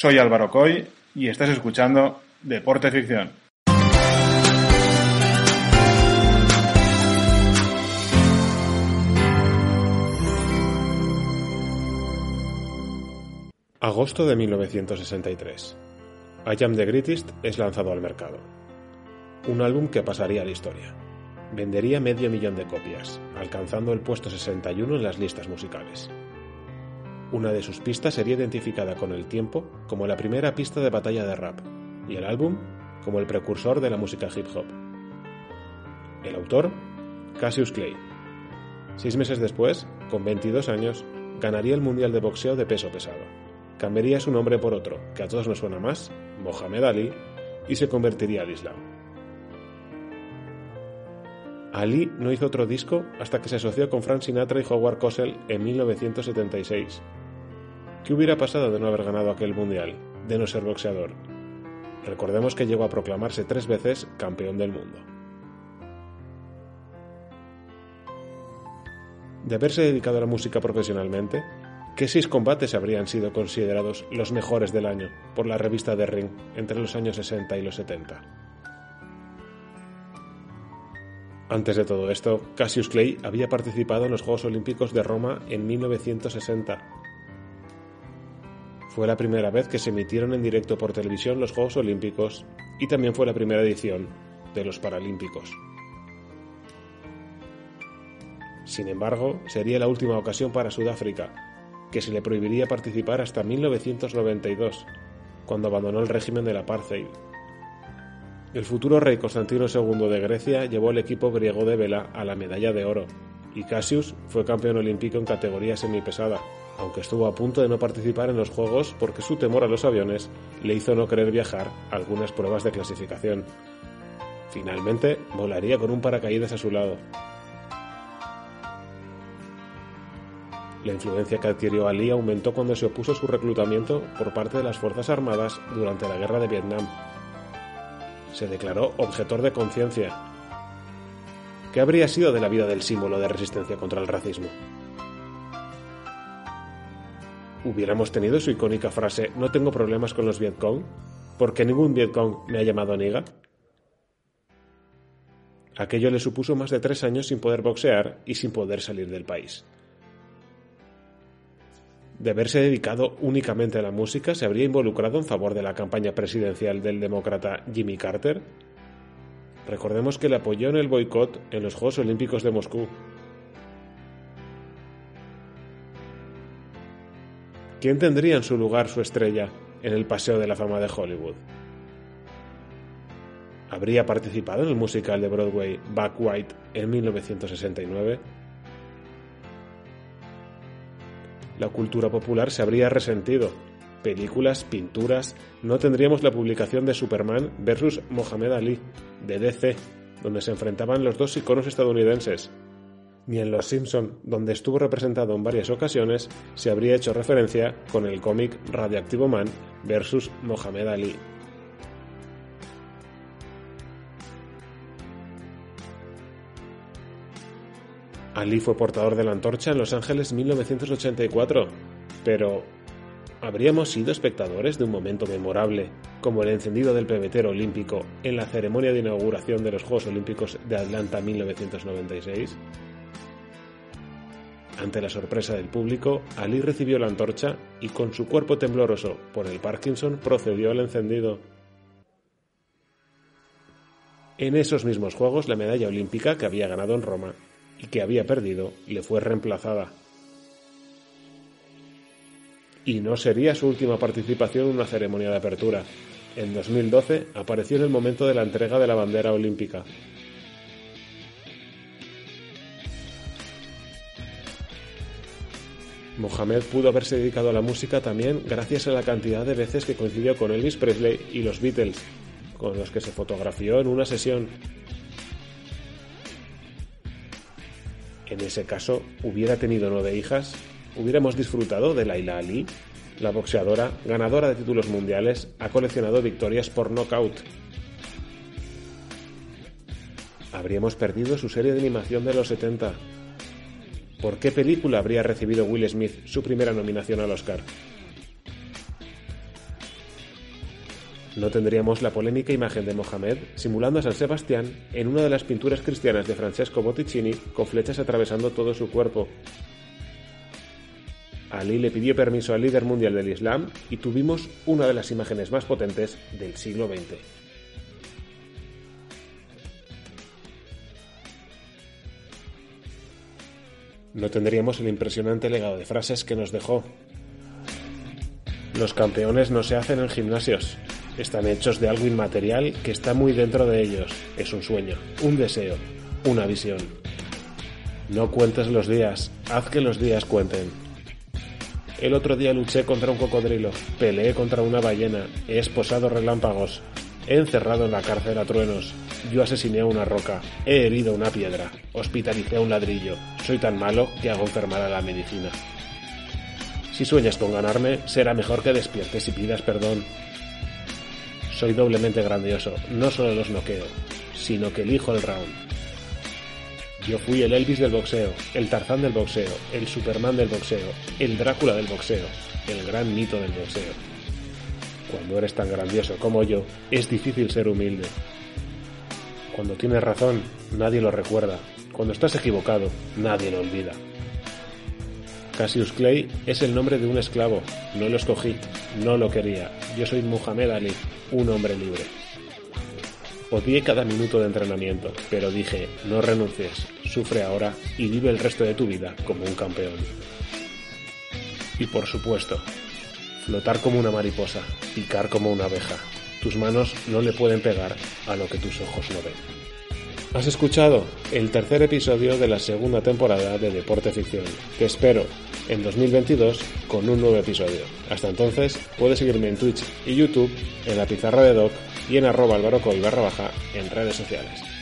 Soy Álvaro Coy y estás escuchando Deporte Ficción. Agosto de 1963. I Am the Greatest es lanzado al mercado. Un álbum que pasaría a la historia. Vendería medio millón de copias, alcanzando el puesto 61 en las listas musicales. Una de sus pistas sería identificada con el tiempo como la primera pista de batalla de rap, y el álbum como el precursor de la música hip hop. El autor, Cassius Clay. Seis meses después, con 22 años, ganaría el Mundial de Boxeo de peso pesado. Cambiaría su nombre por otro, que a todos nos suena más, Mohamed Ali, y se convertiría al Islam. Ali no hizo otro disco hasta que se asoció con Frank Sinatra y Howard Cosell en 1976. ¿Qué hubiera pasado de no haber ganado aquel mundial, de no ser boxeador? Recordemos que llegó a proclamarse tres veces campeón del mundo. De haberse dedicado a la música profesionalmente, ¿qué seis combates habrían sido considerados los mejores del año por la revista The Ring entre los años 60 y los 70? Antes de todo esto, Cassius Clay había participado en los Juegos Olímpicos de Roma en 1960. Fue la primera vez que se emitieron en directo por televisión los Juegos Olímpicos y también fue la primera edición de los Paralímpicos. Sin embargo, sería la última ocasión para Sudáfrica, que se le prohibiría participar hasta 1992, cuando abandonó el régimen del apartheid. El futuro rey Constantino II de Grecia llevó al equipo griego de vela a la medalla de oro, y Cassius fue campeón olímpico en categoría semipesada, aunque estuvo a punto de no participar en los Juegos porque su temor a los aviones le hizo no querer viajar a algunas pruebas de clasificación. Finalmente, volaría con un paracaídas a su lado. La influencia que adquirió Ali aumentó cuando se opuso a su reclutamiento por parte de las Fuerzas Armadas durante la Guerra de Vietnam. Se declaró objetor de conciencia. ¿Qué habría sido de la vida del símbolo de resistencia contra el racismo? ¿Hubiéramos tenido su icónica frase No tengo problemas con los Vietcong? ¿Porque ningún Vietcong me ha llamado niga? Aquello le supuso más de tres años sin poder boxear y sin poder salir del país. De haberse dedicado únicamente a la música, se habría involucrado en favor de la campaña presidencial del demócrata Jimmy Carter. Recordemos que le apoyó en el boicot en los Juegos Olímpicos de Moscú. ¿Quién tendría en su lugar su estrella en el Paseo de la Fama de Hollywood? ¿Habría participado en el musical de Broadway Back White en 1969? la cultura popular se habría resentido. Películas, pinturas, no tendríamos la publicación de Superman versus Mohamed Ali, de DC, donde se enfrentaban los dos iconos estadounidenses. Ni en Los Simpson, donde estuvo representado en varias ocasiones, se habría hecho referencia con el cómic Radioactivo Man versus Mohamed Ali. Ali fue portador de la antorcha en Los Ángeles 1984, pero ¿habríamos sido espectadores de un momento memorable, como el encendido del pebetero olímpico en la ceremonia de inauguración de los Juegos Olímpicos de Atlanta 1996? Ante la sorpresa del público, Ali recibió la antorcha y con su cuerpo tembloroso por el Parkinson procedió al encendido. En esos mismos Juegos, la medalla olímpica que había ganado en Roma y que había perdido le fue reemplazada. Y no sería su última participación en una ceremonia de apertura. En 2012 apareció en el momento de la entrega de la bandera olímpica. Mohamed pudo haberse dedicado a la música también gracias a la cantidad de veces que coincidió con Elvis Presley y los Beatles, con los que se fotografió en una sesión. En ese caso, hubiera tenido nueve hijas, hubiéramos disfrutado de Laila Ali. La boxeadora, ganadora de títulos mundiales, ha coleccionado victorias por knockout. Habríamos perdido su serie de animación de los 70, ¿Por qué película habría recibido Will Smith su primera nominación al Oscar? No tendríamos la polémica imagen de Mohamed simulando a San Sebastián en una de las pinturas cristianas de Francesco Botticini con flechas atravesando todo su cuerpo. Ali le pidió permiso al líder mundial del Islam y tuvimos una de las imágenes más potentes del siglo XX. No tendríamos el impresionante legado de frases que nos dejó. Los campeones no se hacen en gimnasios, están hechos de algo inmaterial que está muy dentro de ellos. Es un sueño, un deseo, una visión. No cuentes los días, haz que los días cuenten. El otro día luché contra un cocodrilo, peleé contra una ballena, he esposado relámpagos, he encerrado en la cárcel a truenos, yo asesiné a una roca, he herido una piedra, hospitalicé a un ladrillo, soy tan malo que hago enfermar a la medicina. Si sueñas con ganarme, será mejor que despiertes y pidas perdón. Soy doblemente grandioso, no solo los noqueo, sino que elijo el round. Yo fui el Elvis del boxeo, el Tarzán del boxeo, el Superman del boxeo, el Drácula del boxeo, el gran mito del boxeo. Cuando eres tan grandioso como yo, es difícil ser humilde. Cuando tienes razón, nadie lo recuerda. Cuando estás equivocado, nadie lo olvida. Cassius Clay es el nombre de un esclavo. No lo escogí, no lo quería. Yo soy Muhammad Ali, un hombre libre. Odié cada minuto de entrenamiento, pero dije, no renuncies, sufre ahora y vive el resto de tu vida como un campeón. Y por supuesto, flotar como una mariposa, picar como una abeja, tus manos no le pueden pegar a lo que tus ojos no ven. Has escuchado el tercer episodio de la segunda temporada de Deporte Ficción. Te espero en 2022 con un nuevo episodio. Hasta entonces, puedes seguirme en Twitch y YouTube, en la pizarra de Doc y en arroba barra baja en redes sociales.